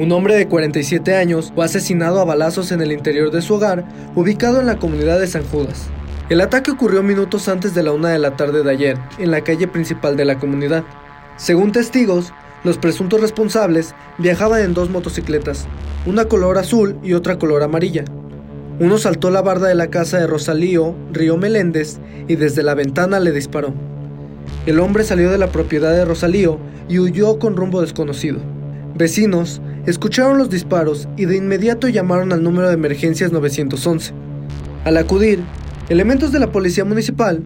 Un hombre de 47 años fue asesinado a balazos en el interior de su hogar, ubicado en la comunidad de San Judas. El ataque ocurrió minutos antes de la una de la tarde de ayer, en la calle principal de la comunidad. Según testigos, los presuntos responsables viajaban en dos motocicletas, una color azul y otra color amarilla. Uno saltó la barda de la casa de Rosalío, Río Meléndez, y desde la ventana le disparó. El hombre salió de la propiedad de Rosalío y huyó con rumbo desconocido. Vecinos escucharon los disparos y de inmediato llamaron al número de emergencias 911. Al acudir, elementos de la policía municipal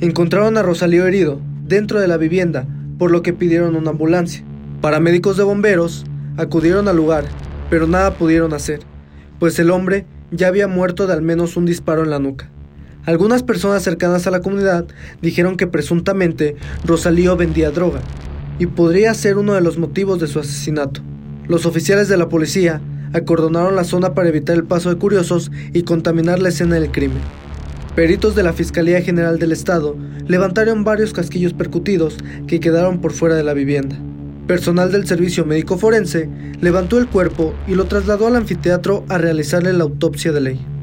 encontraron a Rosalío herido dentro de la vivienda, por lo que pidieron una ambulancia. Paramédicos de bomberos acudieron al lugar, pero nada pudieron hacer, pues el hombre ya había muerto de al menos un disparo en la nuca. Algunas personas cercanas a la comunidad dijeron que presuntamente Rosalío vendía droga, y podría ser uno de los motivos de su asesinato. Los oficiales de la policía acordonaron la zona para evitar el paso de curiosos y contaminar la escena del crimen. Peritos de la Fiscalía General del Estado levantaron varios casquillos percutidos que quedaron por fuera de la vivienda. Personal del Servicio Médico Forense levantó el cuerpo y lo trasladó al anfiteatro a realizarle la autopsia de ley.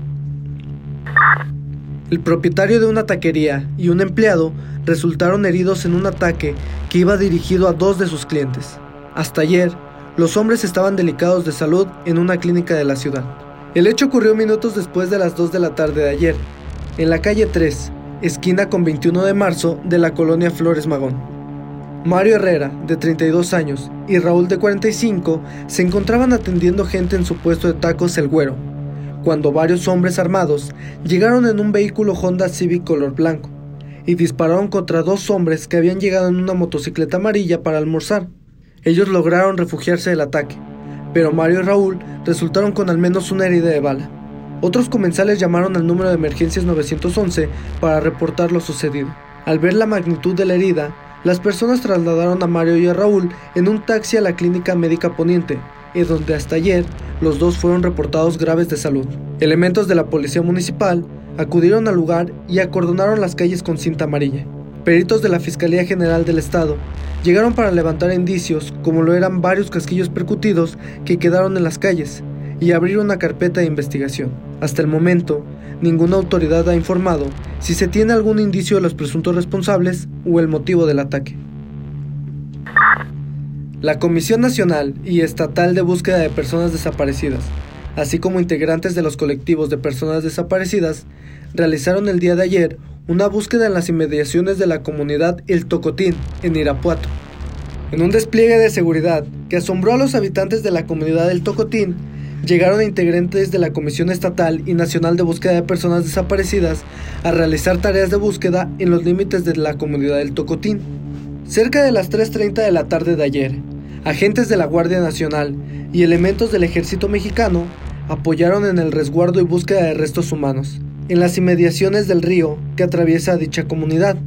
El propietario de una taquería y un empleado resultaron heridos en un ataque que iba dirigido a dos de sus clientes. Hasta ayer, los hombres estaban delicados de salud en una clínica de la ciudad. El hecho ocurrió minutos después de las 2 de la tarde de ayer, en la calle 3, esquina con 21 de marzo de la colonia Flores Magón. Mario Herrera, de 32 años, y Raúl, de 45, se encontraban atendiendo gente en su puesto de tacos El Güero, cuando varios hombres armados llegaron en un vehículo Honda Civic color blanco y dispararon contra dos hombres que habían llegado en una motocicleta amarilla para almorzar. Ellos lograron refugiarse del ataque, pero Mario y Raúl resultaron con al menos una herida de bala. Otros comensales llamaron al número de emergencias 911 para reportar lo sucedido. Al ver la magnitud de la herida, las personas trasladaron a Mario y a Raúl en un taxi a la clínica médica poniente, donde hasta ayer los dos fueron reportados graves de salud. Elementos de la policía municipal acudieron al lugar y acordonaron las calles con cinta amarilla. Peritos de la Fiscalía General del Estado llegaron para levantar indicios, como lo eran varios casquillos percutidos que quedaron en las calles, y abrir una carpeta de investigación. Hasta el momento, ninguna autoridad ha informado si se tiene algún indicio de los presuntos responsables o el motivo del ataque. La Comisión Nacional y Estatal de Búsqueda de Personas Desaparecidas, así como integrantes de los colectivos de personas desaparecidas, realizaron el día de ayer una búsqueda en las inmediaciones de la comunidad El Tocotín, en Irapuato. En un despliegue de seguridad que asombró a los habitantes de la comunidad del Tocotín, llegaron integrantes de la Comisión Estatal y Nacional de Búsqueda de Personas Desaparecidas a realizar tareas de búsqueda en los límites de la comunidad del Tocotín. Cerca de las 3.30 de la tarde de ayer, agentes de la Guardia Nacional y elementos del Ejército Mexicano apoyaron en el resguardo y búsqueda de restos humanos, en las inmediaciones del río que atraviesa dicha comunidad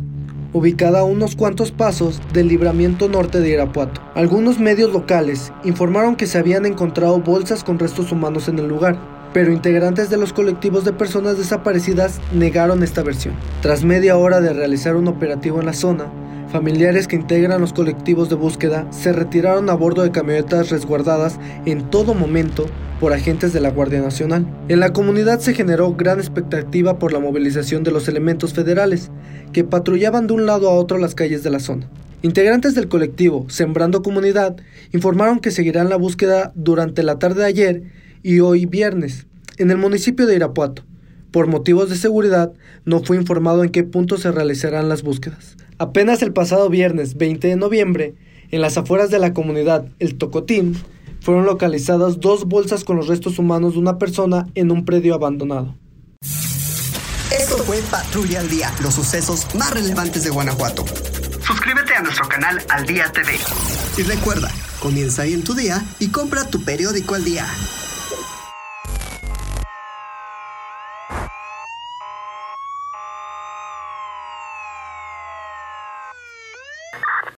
ubicada a unos cuantos pasos del libramiento norte de Irapuato. Algunos medios locales informaron que se habían encontrado bolsas con restos humanos en el lugar, pero integrantes de los colectivos de personas desaparecidas negaron esta versión. Tras media hora de realizar un operativo en la zona, familiares que integran los colectivos de búsqueda se retiraron a bordo de camionetas resguardadas en todo momento por agentes de la Guardia Nacional. En la comunidad se generó gran expectativa por la movilización de los elementos federales, que patrullaban de un lado a otro las calles de la zona. Integrantes del colectivo Sembrando Comunidad informaron que seguirán la búsqueda durante la tarde de ayer y hoy viernes en el municipio de Irapuato. Por motivos de seguridad, no fue informado en qué punto se realizarán las búsquedas. Apenas el pasado viernes 20 de noviembre, en las afueras de la comunidad El Tocotín, fueron localizadas dos bolsas con los restos humanos de una persona en un predio abandonado. Esto fue Patrulla al Día, los sucesos más relevantes de Guanajuato. Suscríbete a nuestro canal Al Día TV. Y recuerda, comienza ahí en tu día y compra tu periódico al día.